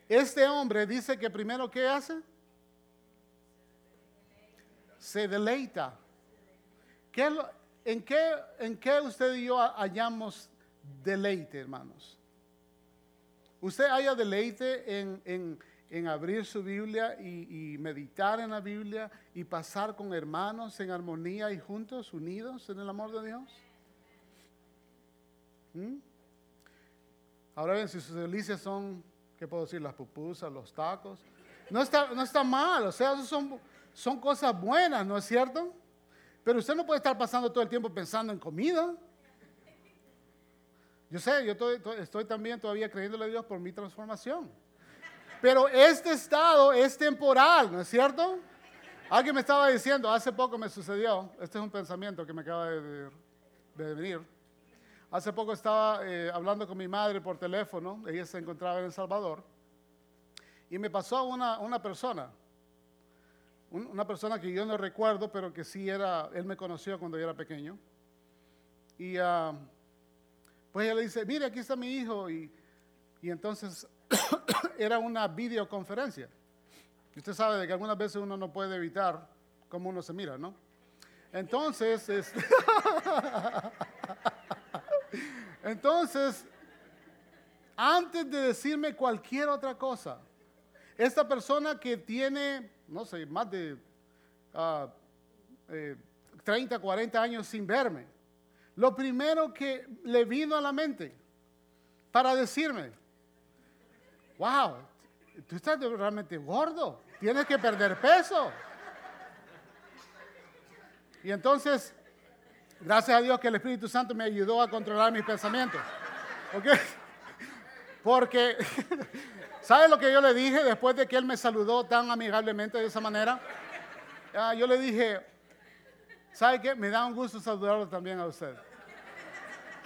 Speaker 1: Este hombre dice que primero, ¿qué hace? Se deleita. en, qué, ¿En usted y yo hallamos deleite, hermanos? ¿Usted haya deleite en, abrir su Biblia y, meditar en la Biblia y pasar con hermanos en armonía y juntos, unidos en el amor de Dios? ¿Mm? Ahora bien, si sus delicias son ¿qué puedo decir? Las pupusas, los tacos. No está, no está mal, o sea, son, son cosas buenas, ¿no es cierto? Pero usted no puede estar pasando todo el tiempo pensando en comida. Yo sé, yo estoy, estoy también todavía creyéndole a Dios por mi transformación. Pero este estado es temporal, ¿no es cierto? Alguien me estaba diciendo, hace poco me sucedió, este es un pensamiento que me acaba de, de venir. Hace poco estaba eh, hablando con mi madre por teléfono, ella se encontraba en El Salvador, y me pasó una, una persona, una persona que yo no recuerdo, pero que sí era, él me conoció cuando yo era pequeño. Y ah, pues ella le dice, mire, aquí está mi hijo, y, y entonces era una videoconferencia. Usted sabe de que algunas veces uno no puede evitar cómo uno se mira, ¿no? Entonces, este Entonces, antes de decirme cualquier otra cosa, esta persona que tiene, no sé, más de 30, ah, 40 eh, años sin verme, lo primero que le vino a la mente para decirme, wow, tú estás realmente gordo, tienes que perder peso. Y entonces Gracias a Dios que el Espíritu Santo me ayudó a controlar mis pensamientos. ¿Ok? Porque, ¿sabe lo que yo le dije después de que él me saludó tan amigablemente de esa manera? Ah, yo le dije, ¿sabe qué? Me da un gusto saludarlo también a usted.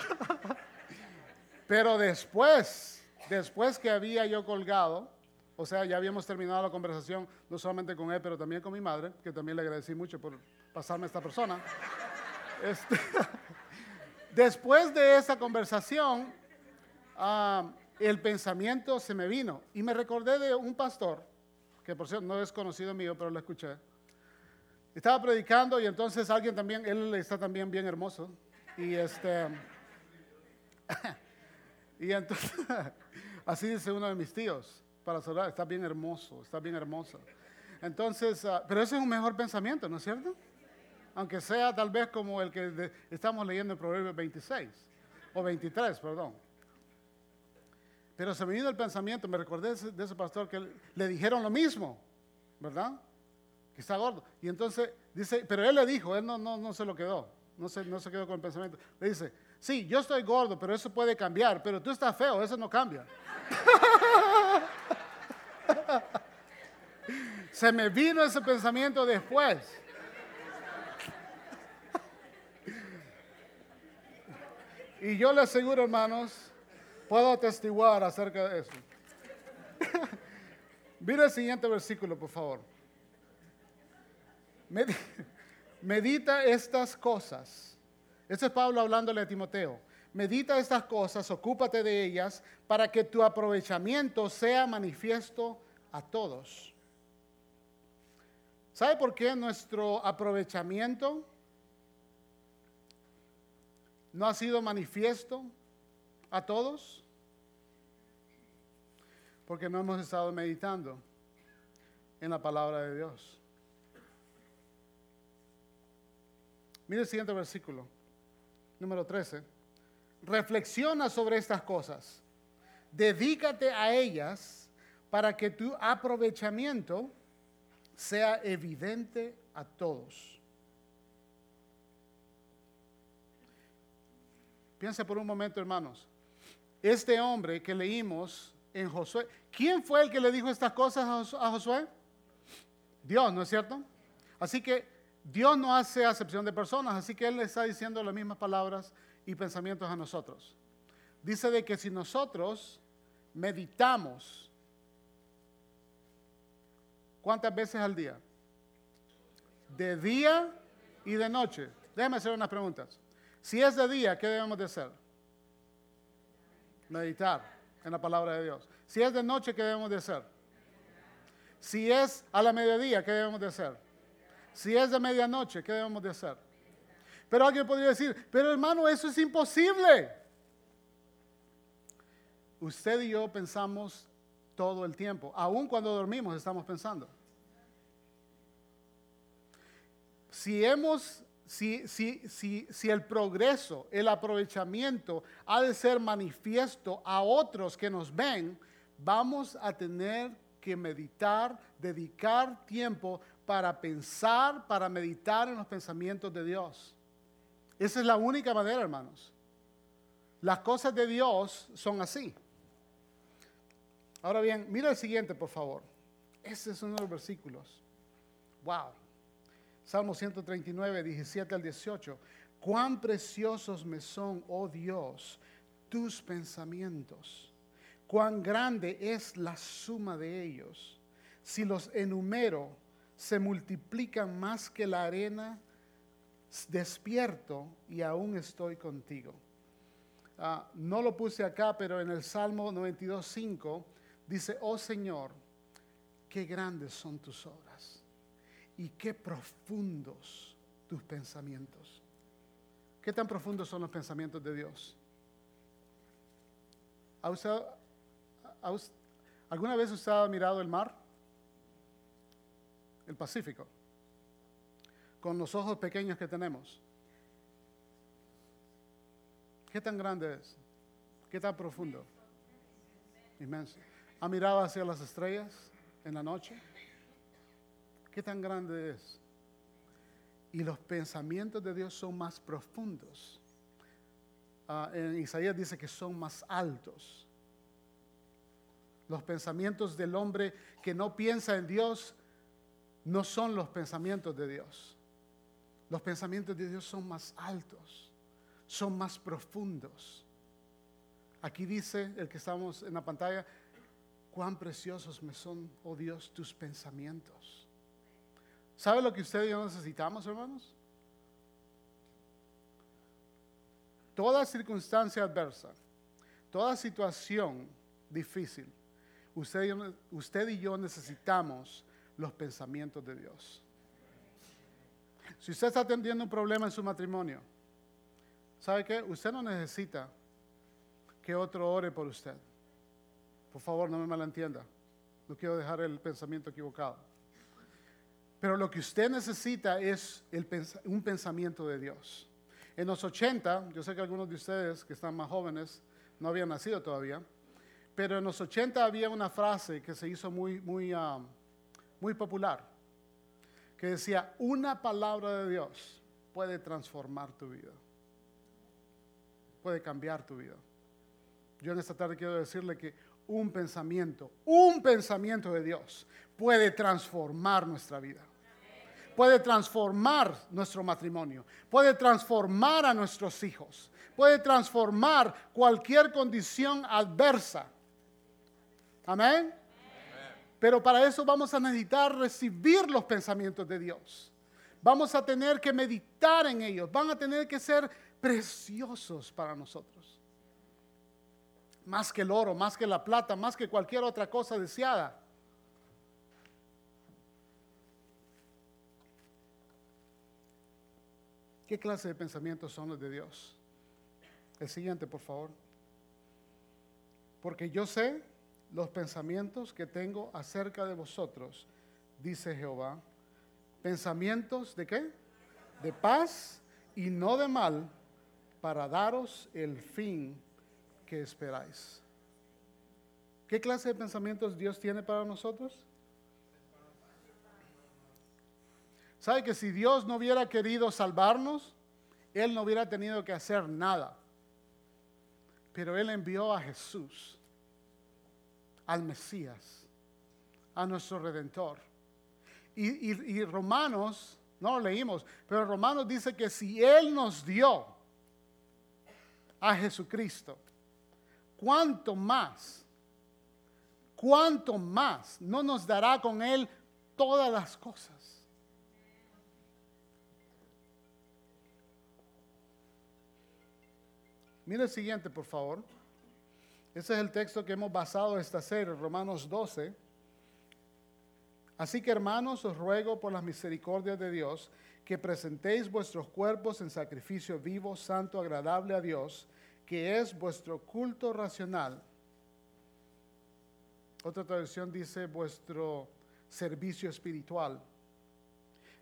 Speaker 1: Pero después, después que había yo colgado, o sea, ya habíamos terminado la conversación, no solamente con él, pero también con mi madre, que también le agradecí mucho por pasarme a esta persona. Este, después de esa conversación, ah, el pensamiento se me vino y me recordé de un pastor, que por cierto no es conocido mío, pero lo escuché. Estaba predicando y entonces alguien también, él está también bien hermoso. Y este, y entonces, así dice uno de mis tíos, para saludar, está bien hermoso, está bien hermosa. Entonces, ah, pero ese es un mejor pensamiento, ¿no es cierto? Aunque sea tal vez como el que estamos leyendo en Proverbios 26 o 23, perdón. Pero se me vino el pensamiento, me recordé de ese, pastor que le dijeron lo mismo, ¿verdad? Que está gordo. Y entonces dice, pero él le dijo, él no, no, no se lo quedó, no se, no se quedó con el pensamiento. Le dice, sí, yo estoy gordo, pero eso puede cambiar, pero tú estás feo, eso no cambia. se me vino ese pensamiento después. Y yo le aseguro, hermanos, puedo atestiguar acerca de eso. Mira el siguiente versículo, por favor. Medita estas cosas. Este es Pablo hablándole a Timoteo. Medita estas cosas, ocúpate de ellas, para que tu aprovechamiento sea manifiesto a todos. ¿Sabe por qué nuestro aprovechamiento no ha sido manifiesto a todos? Porque no hemos estado meditando en la palabra de Dios. Mire el siguiente versículo, número 13. Reflexiona sobre estas cosas. Dedícate a ellas para que tu aprovechamiento sea evidente a todos. Piense por un momento, hermanos. este hombre que leímos en Josué, ¿quién fue el que le dijo estas cosas a Josué? Dios, ¿no es cierto? Así que Dios no hace acepción de personas, así que Él le está diciendo las mismas palabras y pensamientos a nosotros. Dice de que si nosotros meditamos, ¿cuántas veces al día? De día y de noche. Déjame hacer unas preguntas. Si es de día, ¿qué debemos de hacer? Meditar en la palabra de Dios. Si es de noche, ¿qué debemos de hacer? Si es a la mediodía, ¿qué debemos de hacer? Si es de medianoche, ¿qué debemos de hacer? Pero alguien podría decir, pero hermano, eso es imposible. Usted y yo pensamos todo el tiempo, aun cuando dormimos estamos pensando. Si hemos si, si, si, si, el progreso, el aprovechamiento ha de ser manifiesto a otros que nos ven, vamos a tener que meditar, dedicar tiempo para pensar, para meditar en los pensamientos de Dios. Esa es la única manera, hermanos. Las cosas de Dios son así. Ahora bien, mira el siguiente, por favor. Ese es uno de los versículos. Wow. Salmo 139, 17 al 18. Cuán preciosos me son, oh Dios, tus pensamientos. Cuán grande es la suma de ellos. Si los enumero, se multiplican más que la arena. Despierto y aún estoy contigo. Ah, no lo puse acá, pero en el Salmo 92.5 dice, oh Señor, qué grandes son tus obras y qué profundos tus pensamientos. ¿Qué tan profundos son los pensamientos de Dios? ¿Alguna vez usted ha mirado el mar? El Pacífico. Con los ojos pequeños que tenemos. ¿Qué tan grande es? ¿Qué tan profundo? Inmenso. ¿Ha mirado hacia las estrellas en la noche? ¿Qué tan grande es? Y los pensamientos de Dios son más profundos. Ah, en Isaías dice que son más altos. Los pensamientos del hombre que no piensa en Dios no son los pensamientos de Dios. Los pensamientos de Dios son más altos, son más profundos. Aquí dice el que estamos en la pantalla, cuán preciosos me son, oh Dios, tus pensamientos. ¿Sabe lo que usted y yo necesitamos, hermanos? Toda circunstancia adversa, toda situación difícil, usted y yo, necesitamos los pensamientos de Dios. Si usted está teniendo un problema en su matrimonio, ¿sabe qué? Usted no necesita que otro ore por usted. Por favor, no me malentienda. No quiero dejar el pensamiento equivocado. Pero lo que usted necesita es un pensamiento de Dios. En los 80, yo sé que algunos de ustedes que están más jóvenes no habían nacido todavía, pero en los 80 había una frase que se hizo muy, muy, um, muy popular, que decía, una palabra de Dios puede transformar tu vida, puede cambiar tu vida. Yo en esta tarde quiero decirle que un pensamiento, un pensamiento de Dios puede transformar nuestra vida puede transformar nuestro matrimonio, puede transformar a nuestros hijos, puede transformar cualquier condición adversa. Amén. Pero para eso vamos a necesitar recibir los pensamientos de Dios. Vamos a tener que meditar en ellos. Van a tener que ser preciosos para nosotros. Más que el oro, más que la plata, más que cualquier otra cosa deseada. ¿Qué clase de pensamientos son los de Dios? El siguiente, por favor. Porque yo sé los pensamientos que tengo acerca de vosotros, dice Jehová. Pensamientos de qué? De paz y no de mal, para daros el fin que esperáis. ¿Qué clase de pensamientos Dios tiene para nosotros? ¿Sabe que si Dios no hubiera querido salvarnos, Él no hubiera tenido que hacer nada? Pero Él envió a Jesús, al Mesías, a nuestro Redentor. Y, y Romanos, no lo leímos, pero Romanos dice que si Él nos dio a Jesucristo, ¿cuánto más? ¿Cuánto más no nos dará con Él todas las cosas? Mira el siguiente, por favor. Ese es el texto que hemos basado esta serie, Romanos 12. Así que hermanos, os ruego por las misericordias de Dios que presentéis vuestros cuerpos en sacrificio vivo, santo, agradable a Dios, que es vuestro culto racional. Otra traducción dice vuestro servicio espiritual.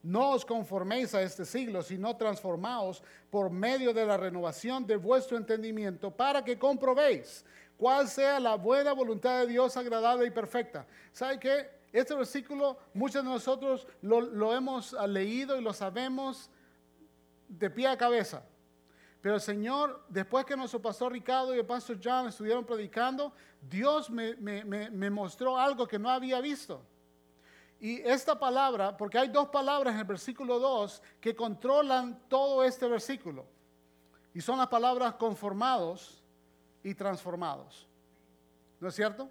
Speaker 1: No os conforméis a este siglo, sino transformaos por medio de la renovación de vuestro entendimiento para que comprobéis cuál sea la buena voluntad de Dios agradable y perfecta. ¿Sabe qué? Este versículo muchos de nosotros lo, lo hemos leído y lo sabemos de pie a cabeza. Pero el Señor, después que nuestro pastor Ricardo y el pastor John estuvieron predicando, Dios me, me, me mostró algo que no había visto. Y esta palabra, porque hay dos palabras en el versículo 2 que controlan todo este versículo. Y son las palabras conformados y transformados. ¿No es cierto?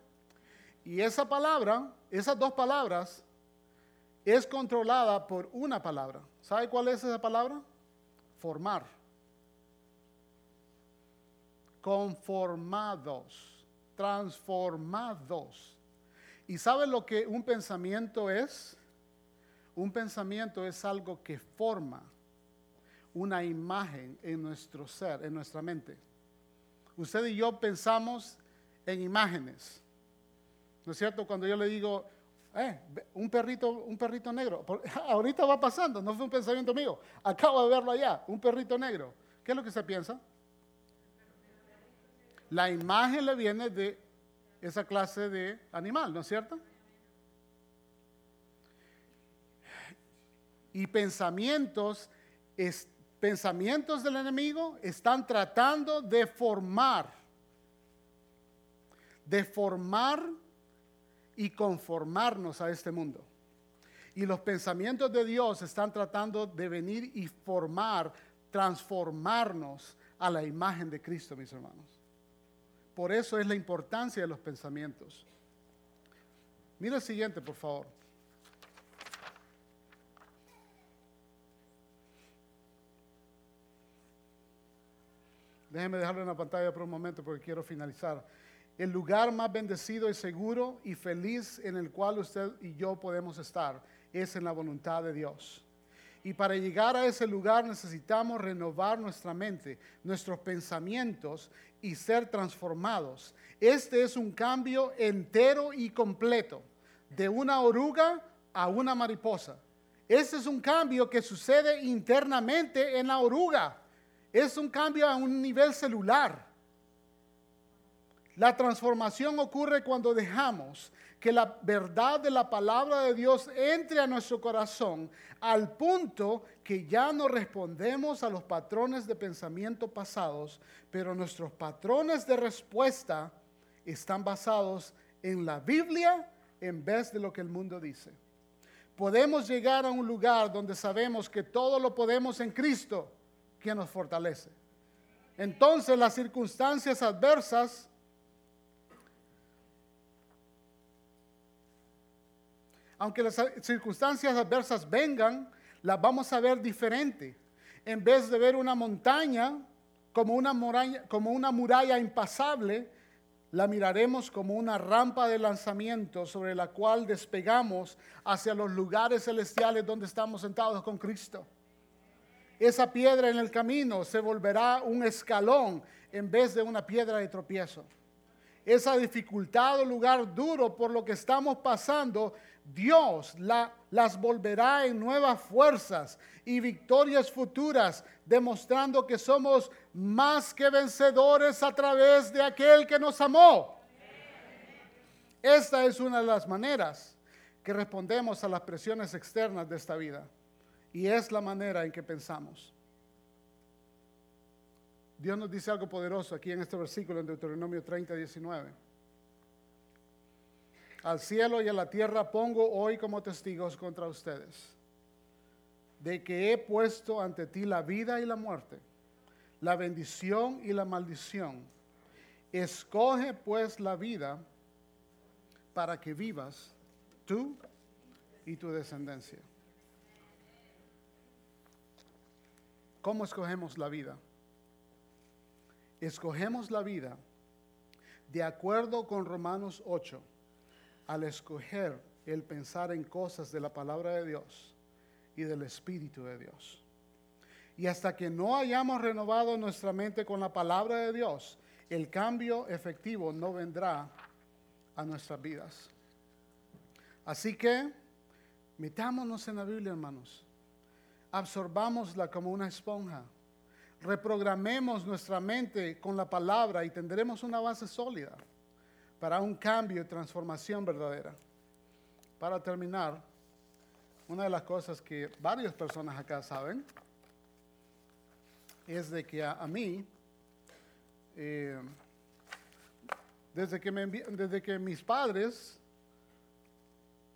Speaker 1: Y esa palabra, esas dos palabras, es controlada por una palabra. ¿Sabe cuál es esa palabra? Formar. Conformados, transformados. ¿Y sabe lo que un pensamiento es? Un pensamiento es algo que forma una imagen en nuestro ser, en nuestra mente. Usted y yo pensamos en imágenes. ¿No es cierto? Cuando yo le digo, eh, un perrito, un perrito negro, ahorita va pasando, no fue un pensamiento mío, acabo de verlo allá, un perrito negro. ¿Qué es lo que se piensa? La imagen le viene de esa clase de animal, ¿no es cierto? Y pensamientos, pensamientos del enemigo están tratando de formar, de formar y conformarnos a este mundo. Y los pensamientos de Dios están tratando de venir y formar, transformarnos a la imagen de Cristo, mis hermanos. Por eso es la importancia de los pensamientos. Mira el siguiente, por favor. Déjeme dejarlo en la pantalla por un momento porque quiero finalizar. El lugar más bendecido y seguro y feliz en el cual usted y yo podemos estar es en la voluntad de Dios. Y para llegar a ese lugar necesitamos renovar nuestra mente, nuestros pensamientos y ser transformados. Este es un cambio entero y completo, de una oruga a una mariposa. Este es un cambio que sucede internamente en la oruga. Es un cambio a un nivel celular. La transformación ocurre cuando dejamos que la verdad de la palabra de Dios entre a nuestro corazón al punto que ya no respondemos a los patrones de pensamiento pasados, pero nuestros patrones de respuesta están basados en la Biblia en vez de lo que el mundo dice. Podemos llegar a un lugar donde sabemos que todo lo podemos en Cristo, que nos fortalece. Entonces las circunstancias adversas aunque las circunstancias adversas vengan, las vamos a ver diferente. En vez de ver una montaña como una muralla, como una muralla impasable, la miraremos como una rampa de lanzamiento sobre la cual despegamos hacia los lugares celestiales donde estamos sentados con Cristo. Esa piedra en el camino se volverá un escalón en vez de una piedra de tropiezo. Esa dificultad o lugar duro por lo que estamos pasando Dios las volverá en nuevas fuerzas y victorias futuras, demostrando que somos más que vencedores a través de aquel que nos amó. Esta es una de las maneras que respondemos a las presiones externas de esta vida y es la manera en que pensamos. Dios nos dice algo poderoso aquí en este versículo en Deuteronomio 30, 19. Al cielo y a la tierra pongo hoy como testigos contra ustedes, de que he puesto ante ti la vida y la muerte, la bendición y la maldición. Escoge pues la vida para que vivas tú y tu descendencia. ¿Cómo escogemos la vida? Escogemos la vida de acuerdo con Romanos 8, al escoger el pensar en cosas de la palabra de Dios y del Espíritu de Dios. Y hasta que no hayamos renovado nuestra mente con la palabra de Dios, el cambio efectivo no vendrá a nuestras vidas. Así que metámonos en la Biblia, hermanos. Absorbámosla como una esponja reprogramemos nuestra mente con la palabra y tendremos una base sólida para un cambio y transformación verdadera. Para terminar, una de las cosas que varias personas acá saben es de que a, mí, eh, desde, que desde que mis padres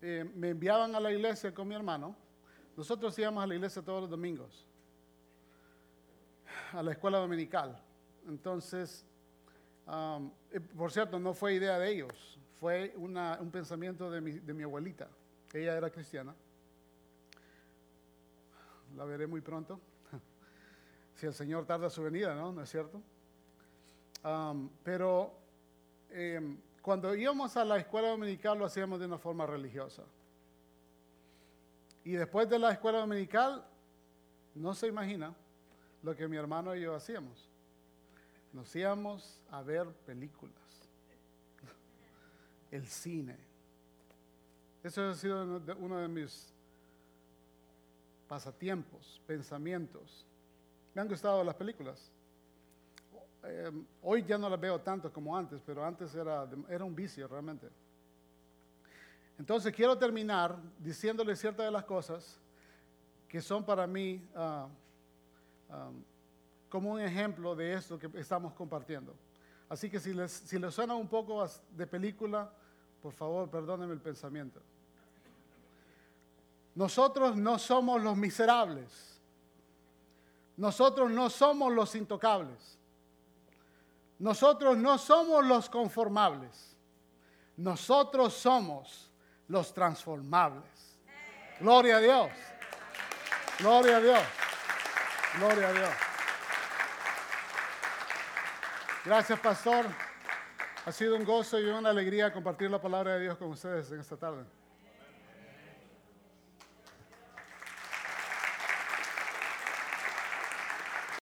Speaker 1: eh, me enviaban a la iglesia con mi hermano, nosotros íbamos a la iglesia todos los domingos a la escuela dominical. Entonces, um, eh, por cierto, no fue idea de ellos, fue un pensamiento de mi, de mi abuelita. Ella era cristiana. La veré muy pronto. si el Señor tarda su venida, ¿no? ¿No es cierto? Um, pero em, cuando íbamos a la escuela dominical lo hacíamos de una forma religiosa. Y después de la escuela dominical, no se imagina, lo que mi hermano y yo hacíamos. Nos íbamos a ver películas, el cine. Eso ha sido uno de mis pasatiempos, pensamientos. Me han gustado las películas. Em, hoy ya no las veo tanto como antes, pero antes era, era un vicio realmente. Entonces quiero terminar diciéndole ciertas de las cosas que son para mí ah, Um, como un ejemplo de esto que estamos compartiendo. Así que si les, si les suena un poco de película, por favor, perdónenme el pensamiento. Nosotros no somos los miserables. Nosotros no somos los intocables. Nosotros no somos los conformables. Nosotros somos los transformables. Gloria a Dios. Gloria a Dios. Gloria a Dios. Gracias, pastor. Ha sido un gozo y una alegría compartir la palabra de Dios con ustedes en esta tarde.